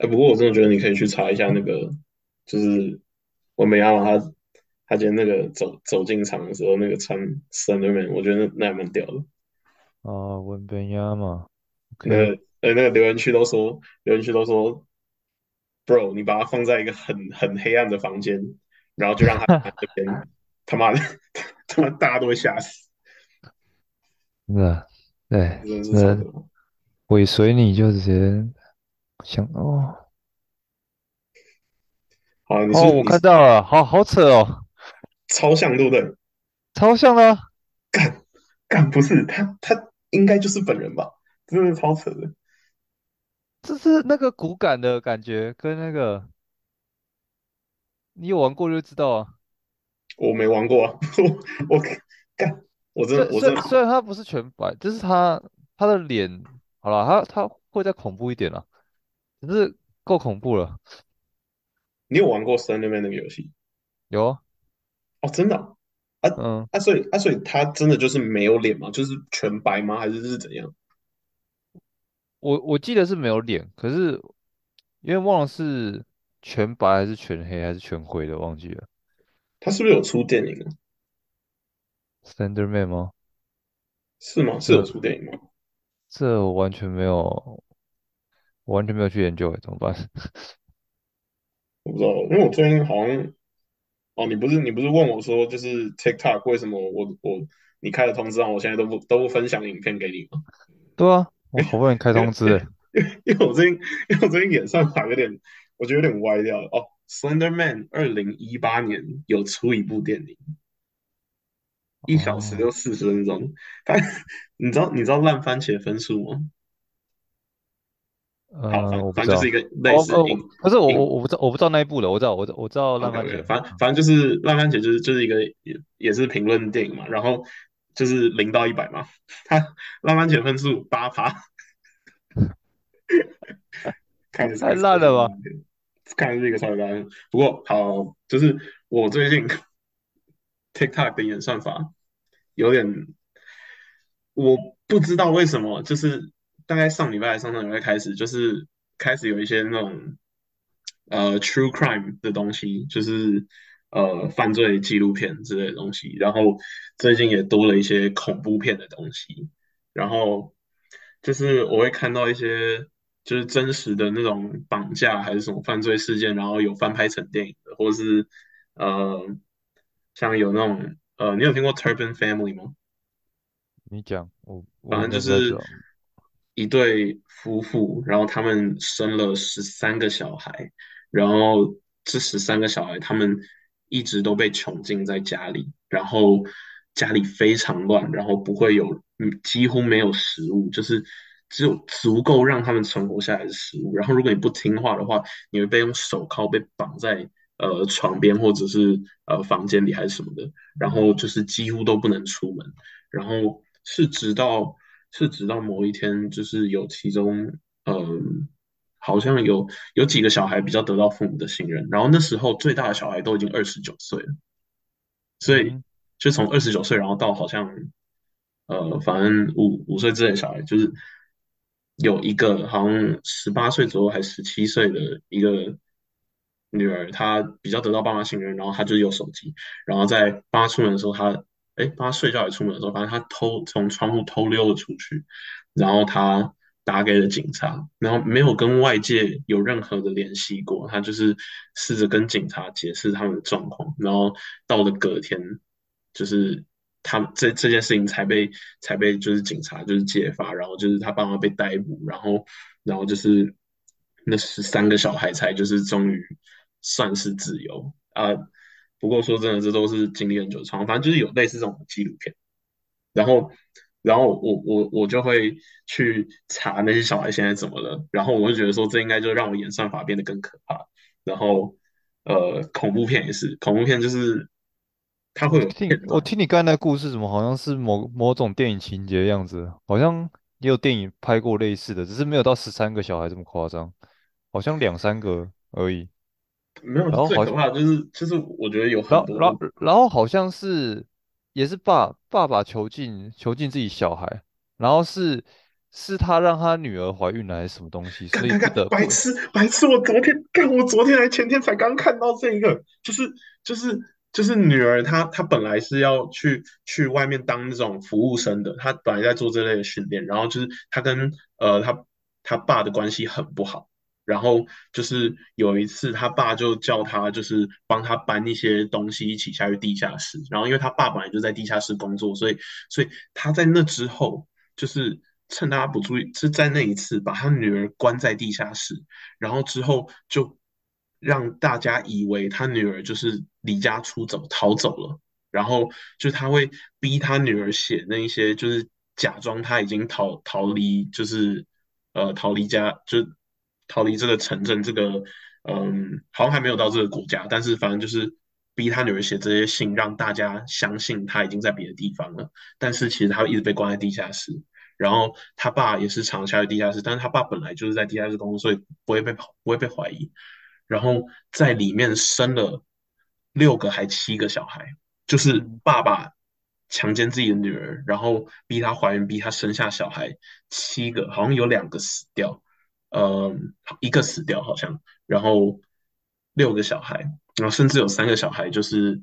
哎，不过我真的觉得你可以去查一下那个，就是文本亚马他他今天那个走走进场的时候，那个穿 Slenderman，我觉得那那还蛮屌的。啊，文本亚嘛那个呃那个留言区都说，留言区都说，Bro，你把它放在一个很很黑暗的房间，然后就让他在这边，他妈的，他妈大家都会吓死，那对，那。尾随你就直接想哦好，你是哦，我看到了，好好扯哦，超像对不对？超像的啊干干不是他，他应该就是本人吧？真的超扯的。这是那个骨感的感觉，跟那个你有玩过就知道啊。我没玩过啊，我我干，我真的虽虽我真的，虽然他不是全白，就是他他的脸，好了，他他会再恐怖一点了，只是够恐怖了。你有玩过 Slenderman 那个游戏？有啊，哦，真的啊？啊嗯，啊，所以啊，所以他真的就是没有脸吗？就是全白吗？还是是怎样？我我记得是没有脸，可是因为忘了是全白还是全黑还是全灰的，忘记了。他是不是有出电影啊？Slenderman 吗？是吗？是有出电影吗？这我完全没有，我完全没有去研究，怎么办？我不知道，因为我最近好像，哦，你不是你不是问我说，就是 TikTok 为什么我我你开了通知让我现在都不都不分享影片给你吗？对啊，我好不容易开通知，因为因为我最近因为我最近演算法有点，我觉得有点歪掉了。哦，Slender Man 二零一八年有出一部电影，一小时就，四十分钟。他 你知道你知道烂番茄分数吗？好，嗯、反正就是一个类哦哦，似不是我我我不知道我不知道那一部的，我知道我知道我知道烂番茄。反反正就是烂番茄就是就是一个也也是评论电影嘛，然后就是零到一百嘛，他烂番茄分数八趴，看着太烂了吧？看着是一个超级烂。不过好，就是我最近 TikTok 的演算法有点，我不知道为什么，就是大概上礼拜、上上礼拜开始，就是开始有一些那种呃 true crime 的东西，就是呃犯罪纪录片之类的东西，然后最近也多了一些恐怖片的东西，然后就是我会看到一些就是真实的那种绑架还是什么犯罪事件，然后有翻拍成电影的，或是呃像有那种呃，你有听过 Turban Family 吗？你讲，我反正就是。一对夫妇，然后他们生了十三个小孩，然后这十三个小孩他们一直都被囚禁在家里，然后家里非常乱，然后不会有，几乎没有食物，就是只有足够让他们存活下来的食物。然后如果你不听话的话，你会被用手铐被绑在呃床边或者是呃房间里还是什么的，然后就是几乎都不能出门。然后是直到是直到某一天，就是有其中嗯，好像有有几个小孩比较得到父母的信任，然后那时候最大的小孩都已经二十九岁了，所以嗯，就从二十九岁，然后到好像呃，反正五五岁之类的小孩，就是有一个好像十八岁左右还十七岁的一个女儿，她比较得到爸妈信任，然后她就有手机，然后在爸妈出门的时候，她哎他睡觉也出门的时候，反正他偷从窗户偷溜了出去，然后他打给了警察，然后没有跟外界有任何的联系过，他就是试着跟警察解释他们的状况，然后到了隔天，就是他们这这件事情才被才被就是警察就是揭发，然后就是他爸妈被逮捕，然后然后就是那十三个小孩才就是终于算是自由啊。不过说真的，这都是经历很久的创反正就是有类似这种纪录片。然后，然后我我我就会去查那些小孩现在怎么了，然后我就觉得说这应该就让我演算法变得更可怕。然后，呃，恐怖片也是，恐怖片就是它会有我听片段，我听你刚才那故事，怎么好像是某某种电影情节的样子？好像也有电影拍过类似的，只是没有到十三个小孩这么夸张，好像两三个而已。没有然后好像，最可怕就是就是我觉得有然后，很多然后，然后好像是也是爸爸爸囚禁囚禁自己小孩，然后是是他让他女儿怀孕了还是什么东西，所以看看看，白痴白痴！我昨天看，我昨天还前天才刚看到这一个，就是就是就是女儿她她本来是要去去外面当那种服务生的，她本来在做这类的训练，然后就是她跟呃她她爸的关系很不好，然后就是有一次他爸就叫他就是帮他搬一些东西一起下去地下室，然后因为他爸本来就在地下室工作，所以所以他在那之后。就是趁大家不注意，是在那一次把他女儿关在地下室，然后之后就让大家以为他女儿就是离家出走逃走了，然后就他会逼他女儿写那一些，就是假装他已经逃逃离，就是呃逃离家，就逃离这个城镇，这个嗯好像还没有到这个国家，但是反正就是逼他女儿写这些信，让大家相信他已经在别的地方了，但是其实他一直被关在地下室。然后他爸也是常下去地下室，但是他爸本来就是在地下室工作，所以不会被跑，不会被怀疑。然后在里面生了六个还七个小孩，就是嗯爸爸强奸自己的女儿，然后逼她怀孕，逼她生下小孩，七个好像有两个死掉，呃，一个死掉好像，然后六个小孩，然后甚至有三个小孩就是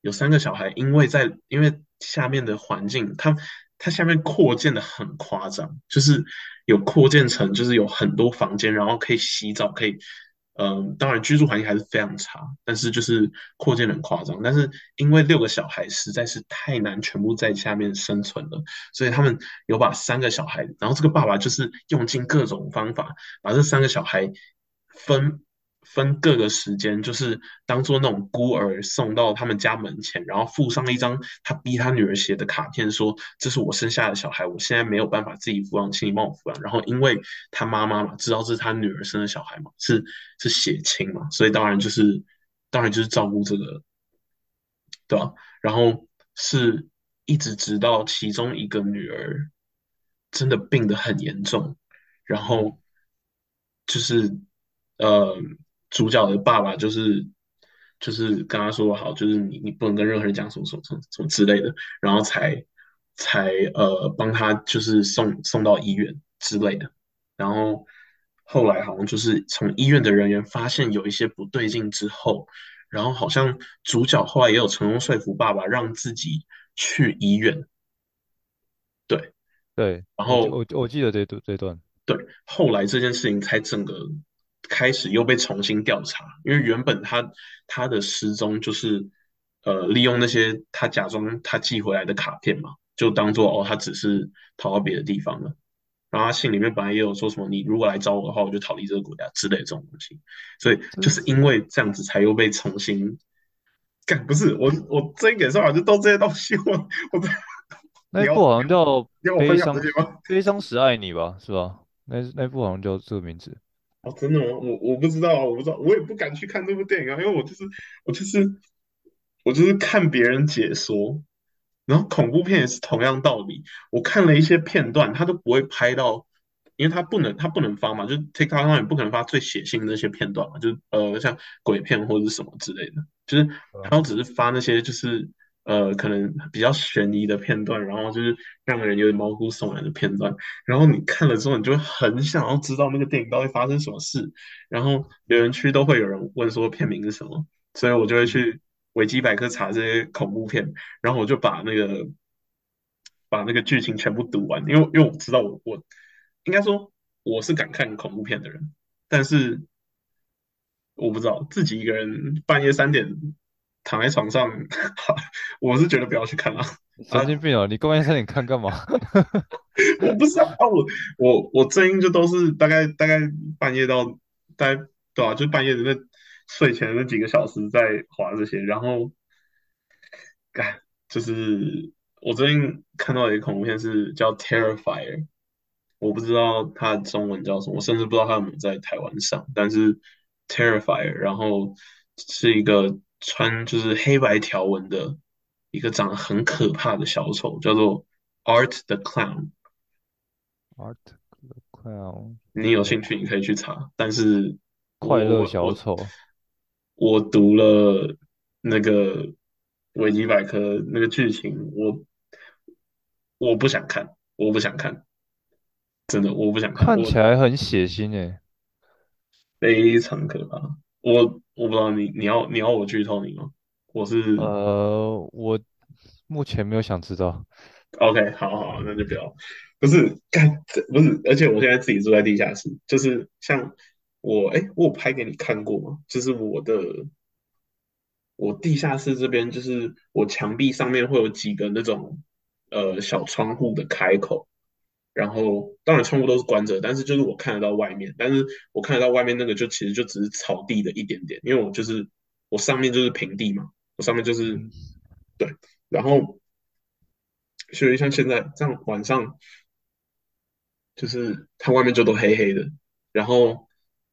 有三个小孩，因为在因为下面的环境，它它下面扩建的很夸张，就是有扩建成就是有很多房间，然后可以洗澡，可以，嗯，当然居住环境还是非常差，但是就是扩建的很夸张。但是因为六个小孩实在是太难全部在下面生存了，所以他们有把三个小孩，然后这个爸爸就是用尽各种方法把这三个小孩分。分各个时间，就是当做那种孤儿送到他们家门前，然后附上一张他逼他女儿写的卡片，说这是我生下的小孩，我现在没有办法自己抚养，请你帮我抚养。然后因为他妈妈嘛，知道这是他女儿生的小孩嘛，是是血亲嘛，所以当然就是当然就是照顾这个，对吧？然后是一直直到其中一个女儿真的病得很严重，然后就是呃，主角的爸爸就是就是跟他说好，就是你你不能跟任何人讲什么什么什么什么之类的，然后才才呃帮他就是送送到医院之类的，然后后来好像就是从医院的人员发现有一些不对劲之后，然后好像主角后来也有成功说服爸爸让自己去医院，对，对，然后我我记得这段这段，对，后来这件事情才整个开始又被重新调查，因为原本他他的失踪就是呃利用那些他假装他寄回来的卡片嘛，就当做哦他只是逃到别的地方了。然后他信里面本来也有说什么你如果来找我的话，我就逃离这个国家之类的这种东西，所以就是因为这样子才又被重新干，不是我我这一点上来就都这些东西，我我 那一部好像叫悲伤？悲伤时爱你》吧，是吧？那那一部好像叫这个名字。哦，真的吗？我我不知道啊，我不知道，我也不敢去看这部电影啊，因为我就是我就是我就是看别人解说，然后恐怖片也是同样道理，我看了一些片段，他都不会拍到，因为他不能他不能发嘛，就是 TikTok 上也不可能发最血腥的那些片段嘛，就是呃像鬼片或者是什么之类的，就是他都只是发那些就是呃可能比较悬疑的片段，然后就是让人有点毛骨悚然的片段。然后你看了之后，你就会很想要知道那个电影到底发生什么事。然后留言区都会有人问说片名是什么，所以我就会，去维基百科查这些恐怖片，然后我就把那个把那个剧情全部读完，因为因为我知道我我应该说我是敢看恐怖片的人，但是我不知道自己一个人半夜三点躺在床上，我是觉得不要去看了啊。神经病啊！你公安三点看干嘛？我不知道啊，我我我最近就都是大概大概半夜到大概对啊，就半夜的那睡前的那几个小时在划这些，然后干就是我最近看到一个恐怖片是叫《Terrifier》，我不知道它的中文叫什么，我甚至不知道它有没有在台湾上，但是《Terrifier》，然后是一个穿就是黑白条纹的一个长得很可怕的小丑，叫做 Art the Clown。Art the Clown，你有哦，兴趣你可以去查，但是快乐小丑。我读了那个维基百科那个剧情，我我不想看，我不想看，真的我不想看，看起来很血腥诶。非常可怕。我我不知道你你要你要我剧透你吗？我是呃，我目前没有想知道。OK，好好，那就不要。不是干，这不是，而且我现在自己住在地下室，就是像我哎，我有拍给你看过吗？就是我的我地下室这边，就是我墙壁上面会有几个那种呃小窗户的开口。然后当然窗户都是关着，但是就是我看得到外面，但是我看得到外面那个就其实就只是草地的一点点，因为我就是我上面就是平地嘛，我上面就是嗯，对，然后所以像现在这样晚上就是它外面就都黑黑的，然后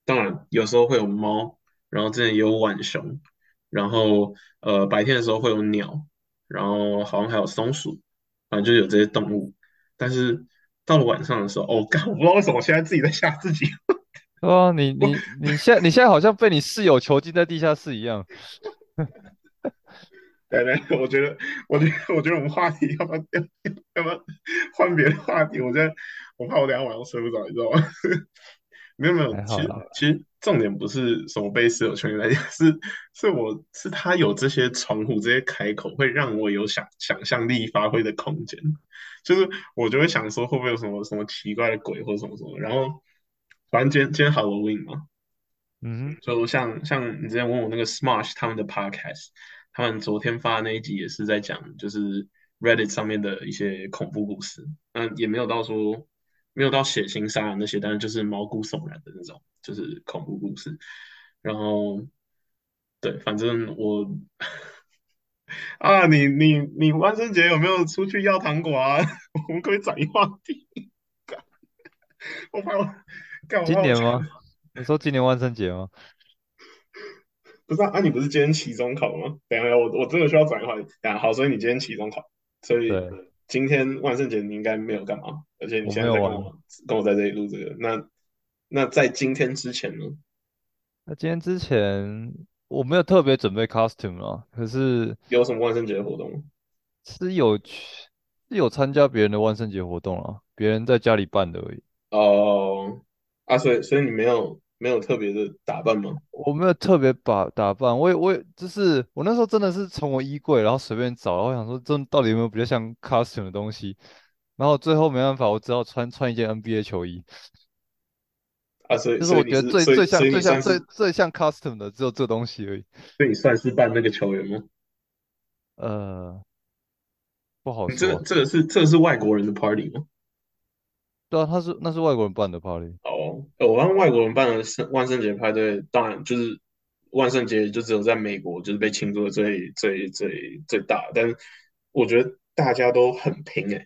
当然有时候会有猫，然后之前也有浣熊，然后呃白天的时候会有鸟，然后好像还有松鼠，反正就有这些动物。但是到了晚上的时候，哦，干，我不知道为什么我现在自己在吓自己。对啊，你你你现在你现在好像被你室友囚禁在地下室一样。对对，我觉得，我觉得，我觉得我们话题要不要要要不要换别的话题？我现在我怕我等一下晚上睡不着，你知道吗？没 有没有，其实其实重点不是什么被室友圈来讲，是是我是他有这些窗户这些开口，会让我有想想象力发挥的空间。就是我就会想说，会不会有什么什么奇怪的鬼或什么什么？然后反正今天今天 Halloween 嘛，嗯，就像像你之前问我那个 Smash 他们的 podcast，他们昨天发的那一集也是在讲，就是 Reddit 上面的一些恐怖故事。嗯，也没有到说没有到血腥杀人那些，但是就是毛骨悚然的那种，就是恐怖故事。然后对，反正我 啊，你你你万圣节有没有出去要糖果啊？我们可以转移话题。我怕我。今年吗？你说今年万圣节吗？不是啊，啊你不是今天期中考吗？等一下，我我真的需要转一下。等一下，好，所以你今天期中考，所以对，今天万圣节你应该没有干嘛，而且你现。在在跟我跟我在这里录这个，那那在今天之前呢，那今天之前我没有特别准备 costume 啊，可是有什么万圣节的活动？是有去是有参加别人的万圣节活动啊，别人在家里办的而已。哦，啊，所以所以你没有没有特别的打扮吗？我没有特别把打扮，我也我也就是我那时候真的是从我衣柜然后随便找，然后想说这到底有没有比较像 costume 的东西，然后最后没办法，我只好穿穿一件 NBA 球衣，啊，所以就是我觉得最最像最像最最像 custom 的只有这东西而已。所以你算是扮那个球员吗？呃，不好说这这个是这个是外国人的 party 吗？对啊，他是那是外国人办的 party。哦，呃我让外国人办的圣万圣节派对，当然就是万圣节就只有在美国就是被庆祝的最最最最大，但是我觉得大家都很拼诶，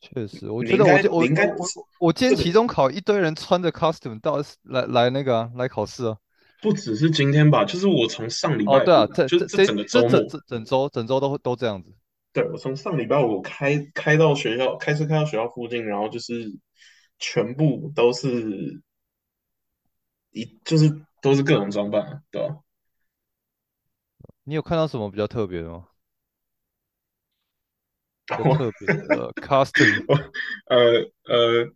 确实，我觉得我应该我今天期中考一堆人穿着 costume 到来来那个啊来考试啊。不只是今天吧，就是我从上礼哦，拜对啊，五，这这就是整个整整整周整周都会都这样子。对，我从上礼拜五开开到学校，开车开到学校附近，然后就是全部都是一就是都是各种装扮啊，对吧？你有看到什么比较特别的吗？比较 我特别的 costume 我呃呃，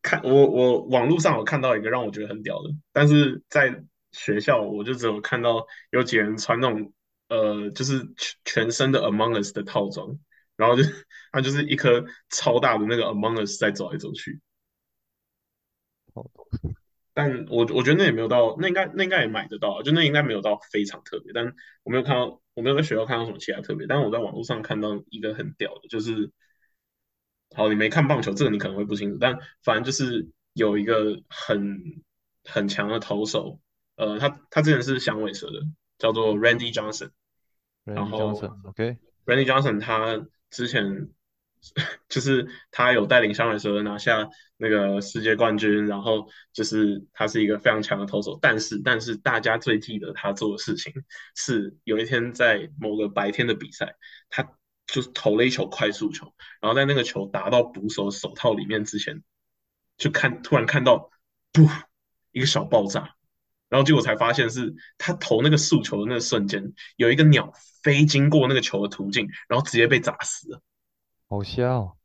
看我我网络上有看到一个让我觉得很屌的，但是在学校我就只有看到有几人穿那种呃，就是全全身的 Among Us 的套装，然后就它就是一颗超大的那个 Among Us 在走来走去，好但我我觉得那也没有到，那应该那应该也买得到啊，就那应该没有到非常特别，但我没有看到，我没有在学校看到什么其他特别，但是我在网络上看到一个很屌的，就是好，你没看棒球，这个你可能会不清楚，但反正就是有一个很很强的投手，呃，他他之前是响尾蛇的，叫做 Randy Johnson，然后 Johnson，OK，Randy Johnson 他之前就是他有带领响尾蛇拿下那个世界冠军，然后就是他是一个非常强的投手，但是但是大家最记得他做的事情是有一天在某个白天的比赛，他就是投了一球快速球，然后在那个球打到捕手手套里面之前，就看突然看到不一个小爆炸。然后结果才发现是他投那个速球的那个瞬间，有一个鸟飞经过那个球的途径，然后直接被砸死了。好笑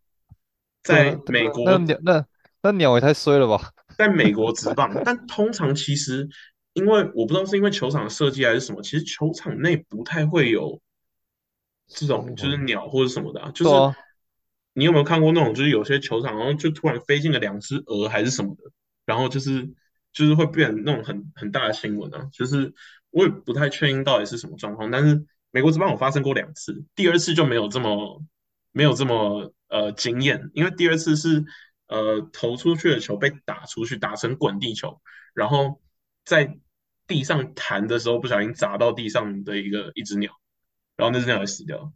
在美国，那鸟那那鸟也太衰了吧？在美国职棒，但通常其实因为我不知道是因为球场的设计还是什么，其实球场内不太会有这种就是，鸟或者什么的啊，就是啊，你有没有看过那种就是有些球场然后就突然飞进了两只鹅还是什么的，然后就是就是会变那种很很大的新闻啊，就是我也不太确定到底是什么状况，但是美国职棒有发生过两次，第二次就没有这么没有这么呃惊艳，因为第二次是呃投出去的球被打出去，打成滚地球，然后在地上弹的时候不小心砸到地上的一个一只鸟，然后那只鸟也死掉了。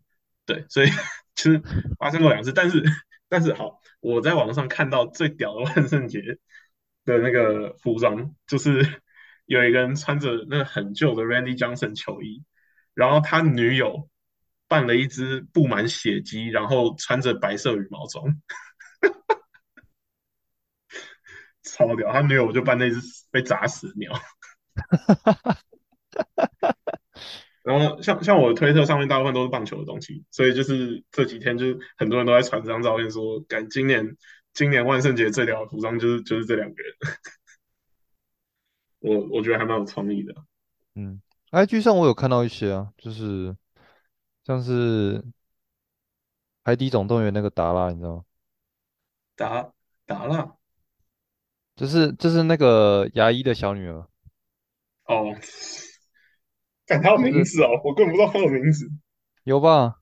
对，所以 其实发生过两次，但是但是好，我在网上看到最屌的万圣节的那个服装，就是 有一个人穿着那个很旧的 Randy Johnson 球衣，然后他女友扮了一只布满血迹，然后穿着白色羽毛装，超屌。他女友就扮那只被砸死的鸟。然后像像我的推特上面大部分都是棒球的东西，所以就是这几天就是很多人都在传这张照片说，赶今年今年万圣节最屌的服装就是就是这两个人，我我觉得还蛮有创意的。嗯，IG 上我有看到一些啊，就是像是海底总动员那个达拉，你知道吗？达达拉就是就是那个牙医的小女儿，哦，看他有名字哦，我根本不知道他的名字，有吧？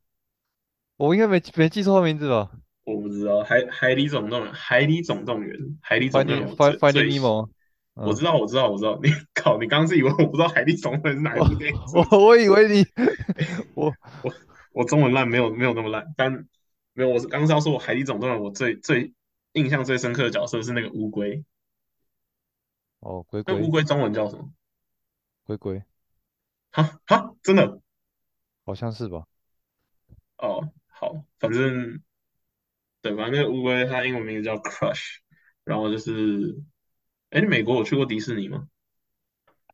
我应该没没记错他名字吧我不知道海海底总动员，海底总动员，海底总动员？Finding 我 Find 最 Finding 最 Nemo，嗯，我知道我知道我知道，你靠，你刚刚是以为我不知道海底总动员是哪一部 电影？我我以为你 我我我中文烂没有没有那么烂，但没有，我是刚刚是要说我海底总动员我最最印象最深刻的角色是那个乌龟，哦龟龟那乌龟中文叫什么？龟龟哈哈，真的好像是吧？哦，好，反正对，反正那个乌龟它英文名字叫 Crush，然后就是，哎，你美国有去过迪士尼吗？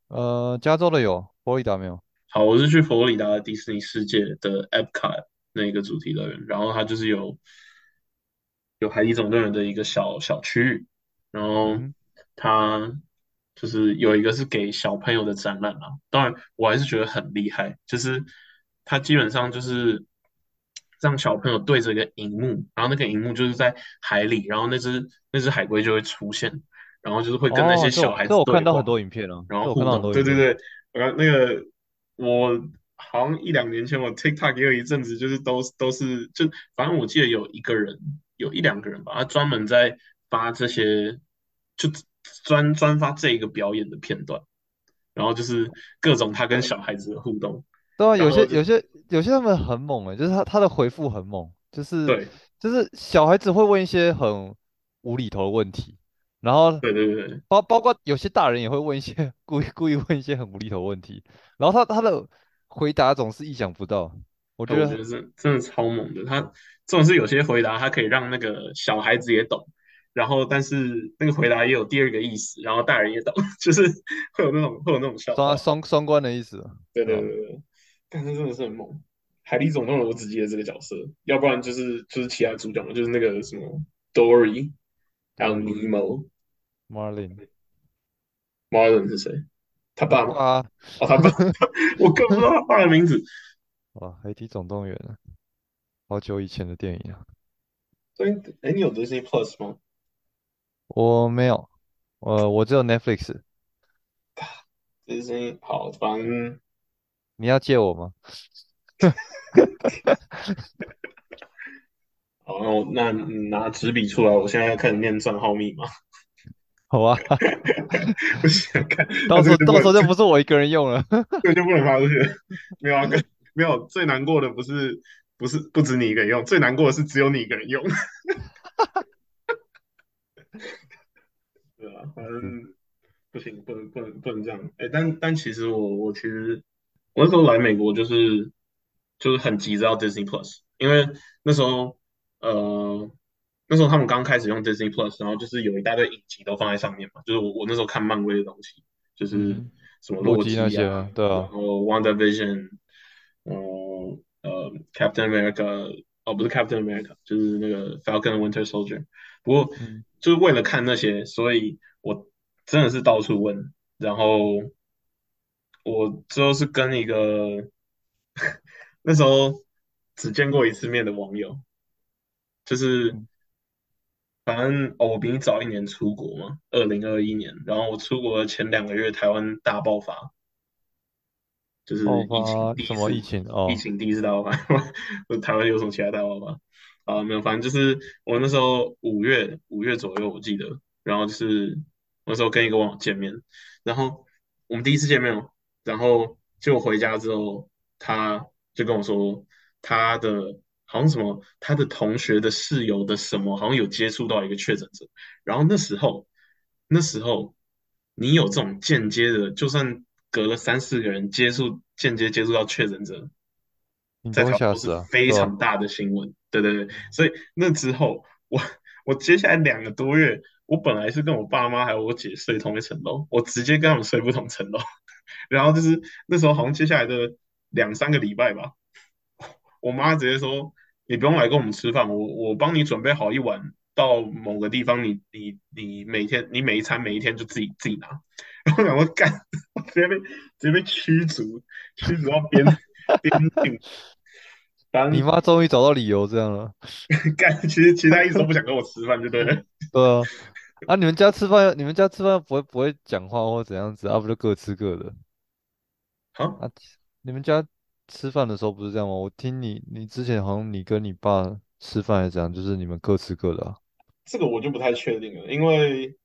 呃，加州的有，佛罗里达没有。好，我是去佛罗里达的迪士尼世界的 Epcot 那个主题乐园，然后它就是有有海底总动员的一个小小区域，然后嗯，它就是有一个是给小朋友的展览啊，当然我还是觉得很厉害，就是它基本上就是让小朋友对着一个荧幕，然后那个荧幕就是在海里，然后那只那只海龟就会出现，然后就是会跟那些小孩我这我看到很多影片了，这我看到很然后互动。多影片。对对对，然后那个我好像一两年前我 TikTok 也有一阵子，就是都都是就反正我记得有一个人，有一两个人吧，他专门在发这些，就专专发这一个表演的片段，然后就是各种他跟小孩子的互动，对啊，有些有些有些他们很猛诶，就是他他的回复很猛，就是对就是小孩子会问一些很无厘头的问题，然后对对对对，包包括有些大人也会问一些故意故意问一些很无厘头的问题，然后他他的回答总是意想不到，我觉觉得是真真的超猛的。他这种是有些回答，他可以让那个小孩子也懂，然后但是那个回答也有第二个意思，然后大人也懂，就是会有那种会有那种笑双。双双关的意思？对对对，但是真的是很猛。海底总动员我只记得这个角色，要不然就是就是其他主角嘛，就是那个什么 Dory，还有 Dory Nemo。Marlin，Marlin 是谁？他他爸吗？啊，哦，他爸，我更不知道他爸的名字。哇，海底总动员啊，好久以前的电影啊，所以，哎，你有 Disney Plus 吗我没有，呃，我只有 Netflix，？Disney 好，反正你要借我吗？好，那我那你拿纸笔出来，我现在要开始念账号密码。好啊，不想看，到时候到时候就不是我一个人用了。这个就不能发出去。没有啊，跟没有，最难过的不是不是不止你一个人用，最难过的是只有你一个人用。对啊，反是正不行，不能不能不能这样。哎，但但其实我我其实我那时候来美国就是就是很急着要 Disney Plus，因为那时候呃那时候他们刚开始用 Disney Plus，然后就是有一大堆影集都放在上面嘛，就是我我那时候看漫威的东西，就是嗯，什么洛洛基啊，基那些啊，对啊，然后 Wonder Vision，嗯呃 Captain America 哦，不是 Captain America，就是那个 Falcon Winter Soldier。不过嗯，就是为了看那些，所以我真的是到处问，然后我最后是跟一个那时候只见过一次面的网友，就是嗯反正哦，我比你早一年出国嘛，二零二一年，然后我出国的前两个月，台湾大爆发，就是疫情第一次，么疫情？哦，疫情第一次大爆发，不 是台湾有什么其他大爆发啊？没有，反正就是我那时候五月五月左右，我记得，然后就是那时候跟一个网友见面，然后我们第一次见面哦，然后就回家之后，他就跟我说他的好像什么他的同学的室友的什么，好像有接触到一个确诊者，然后那时候那时候你有这种间接的，就算隔了三四个人接触间接接触到确诊者，你在台湾都是？非常大的新闻。对对对，所以那之后我我接下来两个多月，我本来是跟我爸妈还有我姐睡同一层楼，我直接跟他们睡不同层楼。然后就是那时候好像接下来的两三个礼拜吧，我妈直接说：“你不用来跟我们吃饭，我我帮你准备好一碗到某个地方，你你你每天你每一餐每一天就自己自己拿。”然后我想说干，直接被直接被驱逐，驱逐到边边境。你妈终于找到理由这样了，干，其实其他一直都不想跟我吃饭，就对了。对啊。啊，你们家吃饭，你们家吃饭不会不会讲话或怎样子啊？不就各吃各的好，啊？你们家吃饭的时候不是这样吗？我听你你之前好像你跟你爸吃饭还是怎样，就是你们各吃各的啊。这个我就不太确定了，因为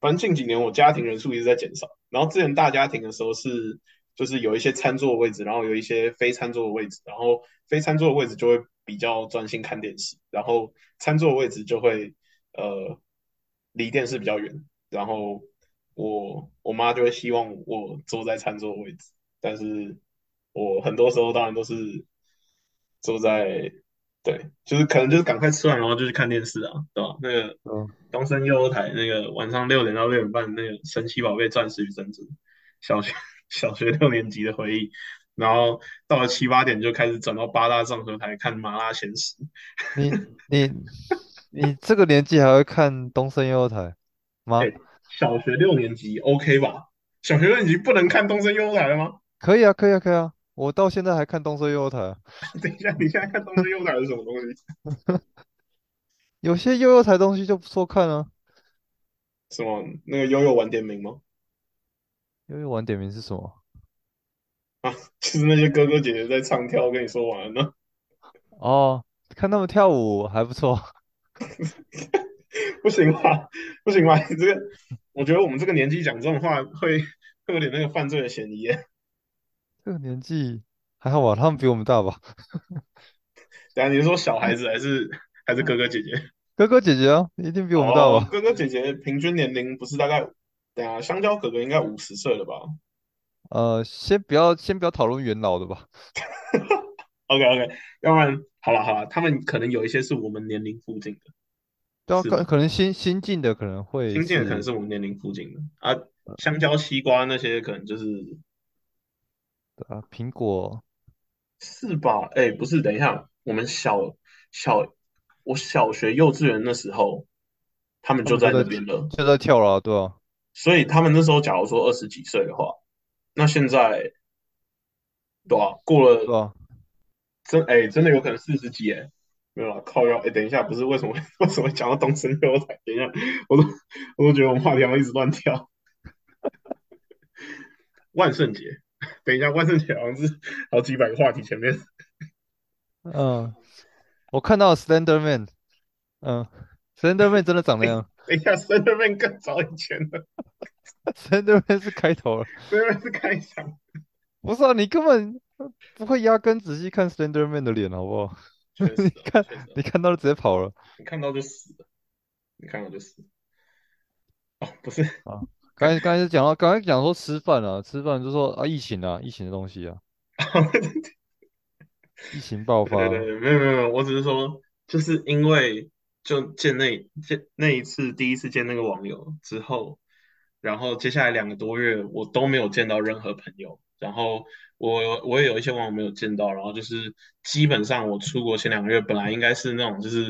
反正近几年我家庭人数一直在减少，然后之前大家庭的时候是就是有一些餐桌的位置，然后有一些非餐桌的位置，然后非餐桌的位置就会比较专心看电视，然后餐桌的位置就会呃离电视比较远，然后我我妈就会希望我坐在餐桌的位置，但是我很多时候当然都是坐在对，就是可能就是赶快吃完，然后就去看电视啊，对吧？那个嗯，东森幼儿台那个晚上六点到六点半那个神奇宝贝钻石与珍珠，小学 小学六年级的回忆，然后到了七八点就开始转到八大综合台看麻辣鲜师。你你你这个年纪还会看东森幼儿台吗？哎，小学六年级 OK 吧？小学六年级不能看东森幼儿台了吗？可以啊，可以啊，可以啊。我到现在还看东森幼儿台啊，等一下，你现在看东森幼儿台是什么东西？有些幼儿台东西就不错看啊。什么那个悠悠晚点名吗？悠悠晚点名是什么？啊，就是那些哥哥姐姐在唱跳，我跟你说完了。哦，看他们跳舞还不错。不行吧？不行吧？你这个，我觉得我们这个年纪讲这种话会会有点那个犯罪的嫌疑耶。这个年纪还好吧？他们比我们大吧？等下你是说小孩子还是还是哥哥姐姐？哥哥姐姐啊，一定比我们大哦，吧？哥哥姐姐平均年龄不是大概，等下香蕉哥哥应该五十岁了吧呃，先不要先不要讨论元老的吧。OK OK，要不然好了好了，他们可能有一些是我们年龄附近的，对啊，是？可可能新新进的可能会新进的可能是是我们年龄附近的啊，香蕉、西瓜那些可能就是啊，苹果是吧？哎，不是，等一下，我们小小我小学幼稚园那时候，他们就在那边了，就在跳了啊，对啊，所以他们那时候假如说二十几岁的话，那现在对啊，过了真哎，真的有可能四十几哎，没有啊，靠腰哎，等一下，不是为什么 为什么讲到东森幼儿台？等一下，我都我都觉得我们话题好像一直乱跳。万圣节，等一下，万圣节好像是好几百个话题前面。嗯，我看到 Slender Man，嗯，Slender Man 真的长那哎，样等一下，Slenderman 更早以前的，Slender Man 是开头了，，Slenderman 是开场，不是啊，你根本不会压根仔细看 Slender Man 的脸，好不好？你看，你看到就直接跑了你看到就死了，你看到就死了。哦，不是，啊。刚才刚才讲到，刚才讲说吃饭啊，吃饭就说啊，疫情啊，疫情的东西啊，疫情爆发，对对对，没有没有没有，我只是说，就是因为就见那见那一次第一次见那个网友之后，然后接下来两个多月我都没有见到任何朋友，然后我我也有一些网友没有见到，然后就是基本上我出国前两个月本来应该是那种就是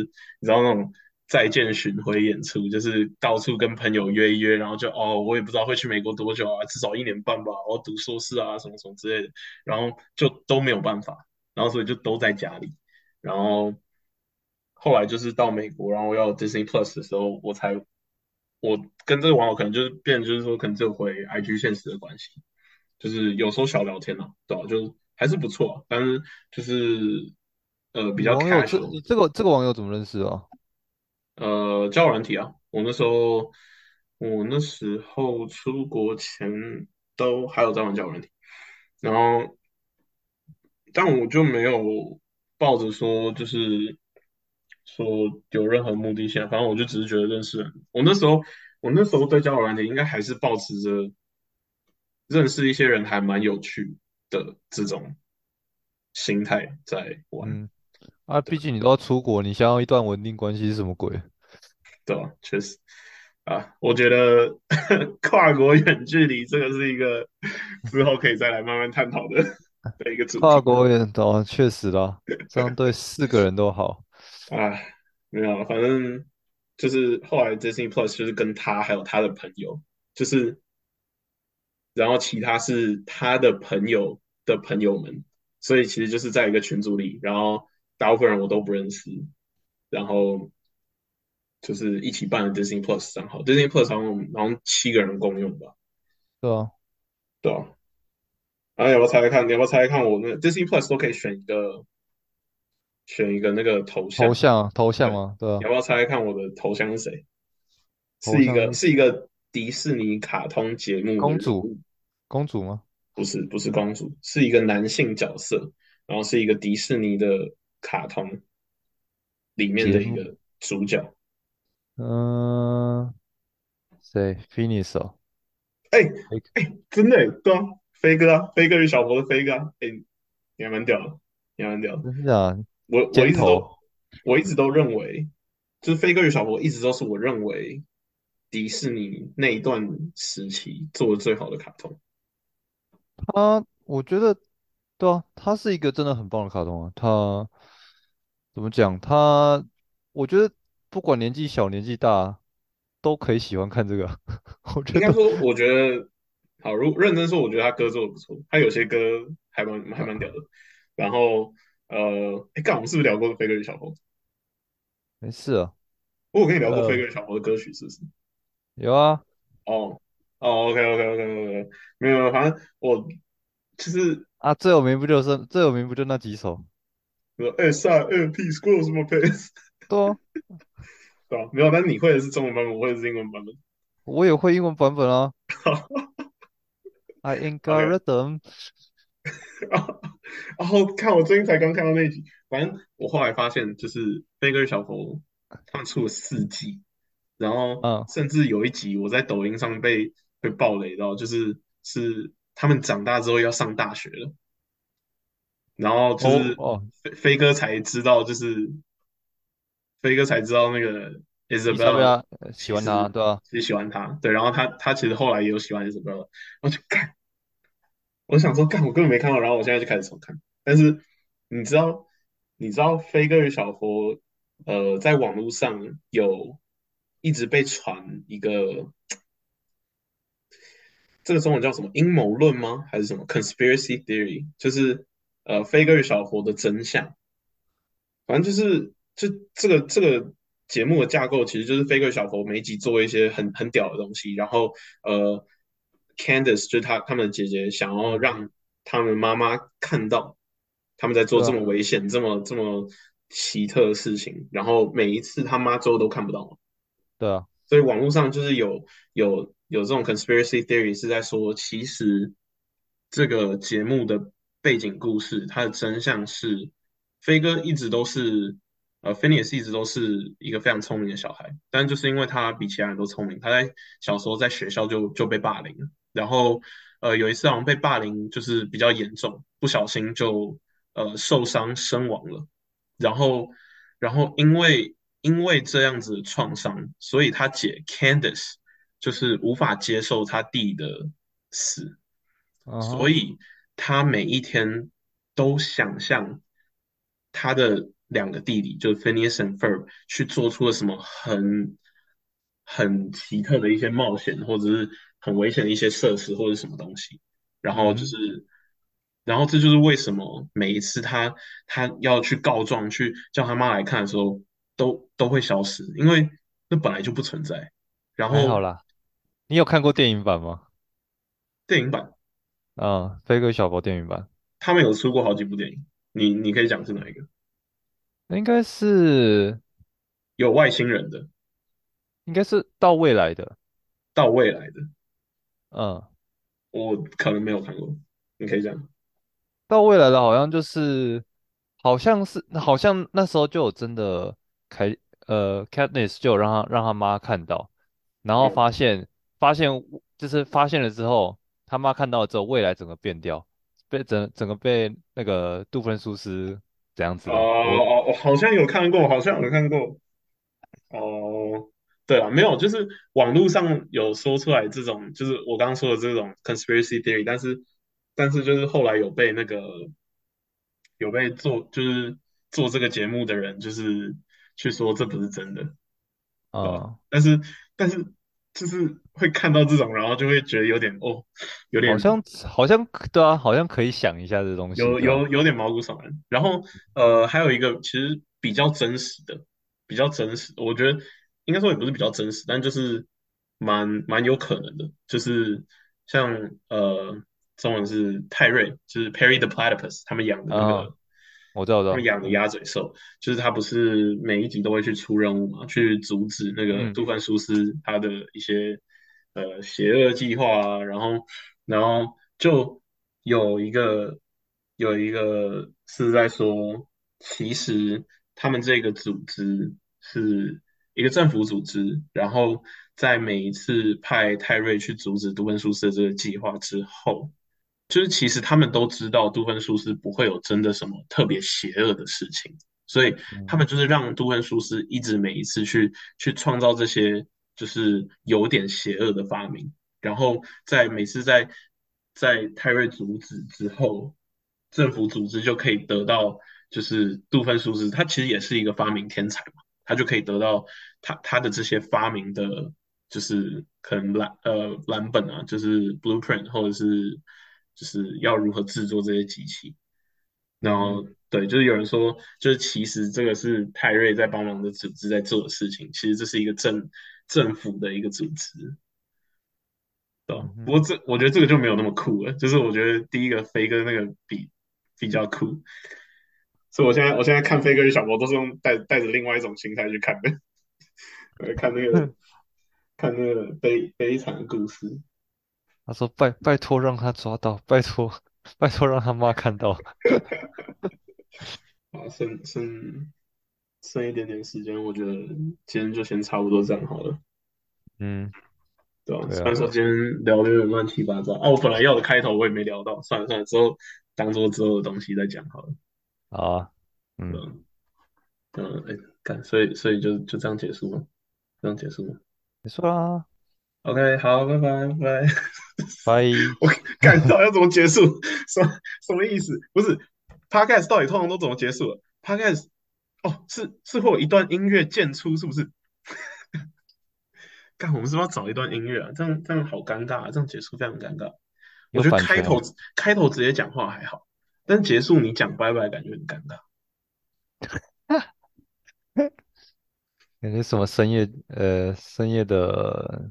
你知道那种再见巡回演出，就是到处跟朋友约一约，然后就哦我也不知道会去美国多久啊，至少一年半吧，我读硕士啊什么什么之类的，然后就都没有办法，然后所以就都在家里，然后后来就是到美国，然后我要 Disney Plus 的时候，我才我跟这个网友可能就是变，就是说可能就回 IG 现实的关系。就是有时候小聊天啊，对吧？就还是不错啊，但是就是呃比较你网友这这个这个网友怎么认识啊？呃交友软体啊。我那时候我那时候出国前都还有在玩交友软体，然后但我就没有抱着说就是说有任何目的性啊，反正我就只是觉得认识人。我那时候我那时候对交友软体应该还是保持着认识一些人还蛮有趣的这种心态在玩，嗯，啊，毕竟你都要出国，你想要一段稳定关系是什么鬼？对吧？确实啊，我觉得 跨国远距离这个是一个之后可以再来慢慢探讨的 的一个主题跨国远哦，确实啦，这样对四个人都好。啊。没有，反正就是后来 Disney Plus 就是跟他还有他的朋友，就是然后其他是他的朋友的朋友们，所以其实就是在一个群组里，然后大部分人我都不认识，然后就是一起办了 Disney Plus 账号，Disney Plus 好像好像七个人共用吧，对啊，对啊。然后要不要猜猜看？你要不要猜猜看？我那 Disney Plus 都可以选一个选一个那个头像，头像啊，头像对，嘛，对啊，你要不要猜猜看我的头像是谁？是一个是是一个迪士尼卡通节目的公主，物，公主吗？不是不是公主，是一个男性角色，然后是一个迪士尼的卡通里面，的一个主角。嗯、谁？Finis 哦，哎哎，真的耶对啊，飞哥啊，飞哥与小佛的飞哥啊，哎，你还蛮屌的，你还蛮屌的。真的啊，我我一直都，我一直都认为，就是飞哥与小佛一直都是我认为迪士尼那一段时期做的最好的卡通。他我觉得，对啊，他是一个真的很棒的卡通啊。他怎么讲？他我觉得不管年纪小年纪大都可以喜欢看这个 啊我觉得应该说，我觉得好，如认真说，我觉得他歌做的不错，他有些歌还蛮还蛮屌的。然后呃，哎，干，我们是不是聊过飞哥与小佛？没事啊。我有跟你聊过飞呃，哥与小猴的歌曲是不是？有啊哦哦，OK OK OK OK，没有，反正我就是啊，最有名不就是最有名不就那几首？说哎晒哎屁 squirrel 什么 face，对啊，对吧？没有，但是你会的是中文版本，我会的是英文版本。我也会英文版本啊。I ain't got OK，rhythm。然后看我最近才刚看到那一集，反正我后来发现，就是飞哥与小佛他们出了四季，然后嗯，甚至有一集我在抖音上被被暴雷到，就是是他们长大之后要上大学了，然后就是飞飞哥才知道，就是飞哥才知道那个伊莎贝 Isabella 拉呃喜欢他，对啊，其实喜欢他，对，然后他他其实后来也有喜欢 Isabella，我就干，我想说干，我根本没看到，然后我现在就开始重看，但是你知道你知道飞哥与小佛呃在网络上有一直被传一个这个中文叫什么阴谋论吗？还是什么 conspiracy theory？就是呃飞哥与小佛的真相。反正就是就这个这个节目的架构，其实就是飞哥与小佛每一集做一些很很屌的东西，然后呃，Candice 就是他他们的姐姐想要让他们妈妈看到他们在做这么危险、这么这么奇特的事情，然后每一次他妈最后都看不到嘛。对啊，所以网络上就是有有有这种 conspiracy theory 是在说，其实这个节目的背景故事，它的真相是飞哥一直都是呃 Phineas 一直都是一个非常聪明的小孩，但就是因为他比其他人都聪明，他在小时候在学校就就被霸凌了，然后呃有一次好像被霸凌就是比较严重，不小心就呃受伤身亡了。然后，然后因为因为这样子的创伤，所以他姐 Candice 就是无法接受他弟的死，所以他每一天都想象他的两个弟弟，就是 Phineas and Ferb 去做出了什么很很奇特的一些冒险，或者是很危险的一些设施或者什么东西。然后就嗯，是，然后这就是为什么每一次他他要去告状，去叫他妈来看的时候，都都会消失，因为那本来就不存在。然后好啦。你有看过电影版吗？电影版。啊，飞哥小佛电影版。他们有出过好几部电影，你你可以讲是哪一个？应该是有外星人的，应该是到未来的，到未来的，嗯，我可能没有看过，你可以讲。到未来的好像就是好像是好像那时候就有真的凯呃 Katniss 就有让他让他妈看到，然后哦发现发现就是发现了之后，他妈看到了之后，未来整个变掉，被整整个被那个杜芬苏斯这样子哦哦，我好像有看过，好像有看过。哦，对啊，没有，就是网络上有说出来这种，就是我刚刚说的这种 conspiracy theory，但是但是就是后来有被那个有被做就是做这个节目的人，就是去说这不是真的，对吧？嗯，但是但是就是会看到这种，然后就会觉得有点哦，有点好像好像对啊，好像可以想一下这东西，有？有有点毛骨悚然。然后呃，还有一个其实比较真实的，比较真实，我觉得应该说也不是比较真实，但就是蛮蛮有可能的，就是像呃，中文是泰瑞，就是 Perry the Platypus 他们养的那嗯，个。我知道，我知道，他们养的鸭嘴兽，就是他不是每一集都会去出任务嘛，去阻止那个嗯杜芬舒斯他的一些呃邪恶计划啊，然后然后就有一个有一个是在说，其实他们这个组织是一个政府组织，然后在每一次派泰瑞去阻止杜芬舒斯的这个计划之后。就是其实他们都知道杜芬苏斯不会有真的什么特别邪恶的事情，所以他嗯们就是让杜芬苏斯一直每一次去去创造这些就是有点邪恶的发明，然后在每次在在泰瑞阻止之后，政府组织就可以得到就是杜芬苏斯他其实也是一个发明天才嘛，他就可以得到他他的这些发明的。就是可能蓝呃蓝本啊，就是 blueprint 或者是就是要如何制作这些机器。然后对，就是有人说，就是其实这个是泰瑞在帮忙的组织在做的事情，其实这是一个政政府的一个组织。嗯，不过这我觉得这个就没有那么酷了，就是我觉得第一个飞哥那个比比较酷，所以我现在我现在看飞哥与小博都是用带带着另外一种心态去看的，呃，看那个 看那个悲悲惨的故事。他说拜拜托让他抓到，拜托拜托让他妈看到，啊，剩剩剩一点点时间，我觉得今天就先差不多这样好了，嗯，对啊，虽然说今天聊的有点乱七八糟，哦，我本来要的开头我也没聊到，算了算了，之后当做之后的东西再讲好了，好啊，嗯，对哎，干，所以所以就就这样结束吗？这样结束吗？结束啦，？OK，好，拜拜拜拜。拜。我感到底要怎么结束？什么什么意思？不是 Podcast 到底通常都怎么结束了？Podcast 哦，是是会有一段音乐渐出，是不是？干，我们是不是要找一段音乐啊？这样这样好尴尬啊，这样结束非常尴尬。我有觉得开头开头直接讲话还好，但结束你讲拜拜感觉很尴尬。感觉什么深夜呃深夜的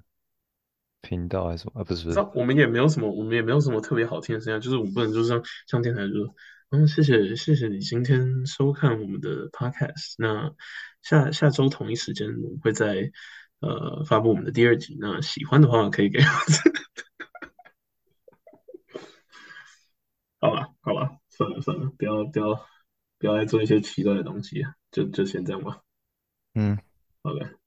频道还是什么啊？不是不是，我们也没有什么，我们也没有什么特别好听的声音啊，就是我们不能就是像像电台就是，嗯，谢谢谢谢你今天收看我们的 podcast，那下下周同一时间我们会在呃发布我们的第二集，那喜欢的话可以给我好吧好吧，算了算了，不要不要不要再做一些奇怪的东西，就就先这样吧，嗯。好的。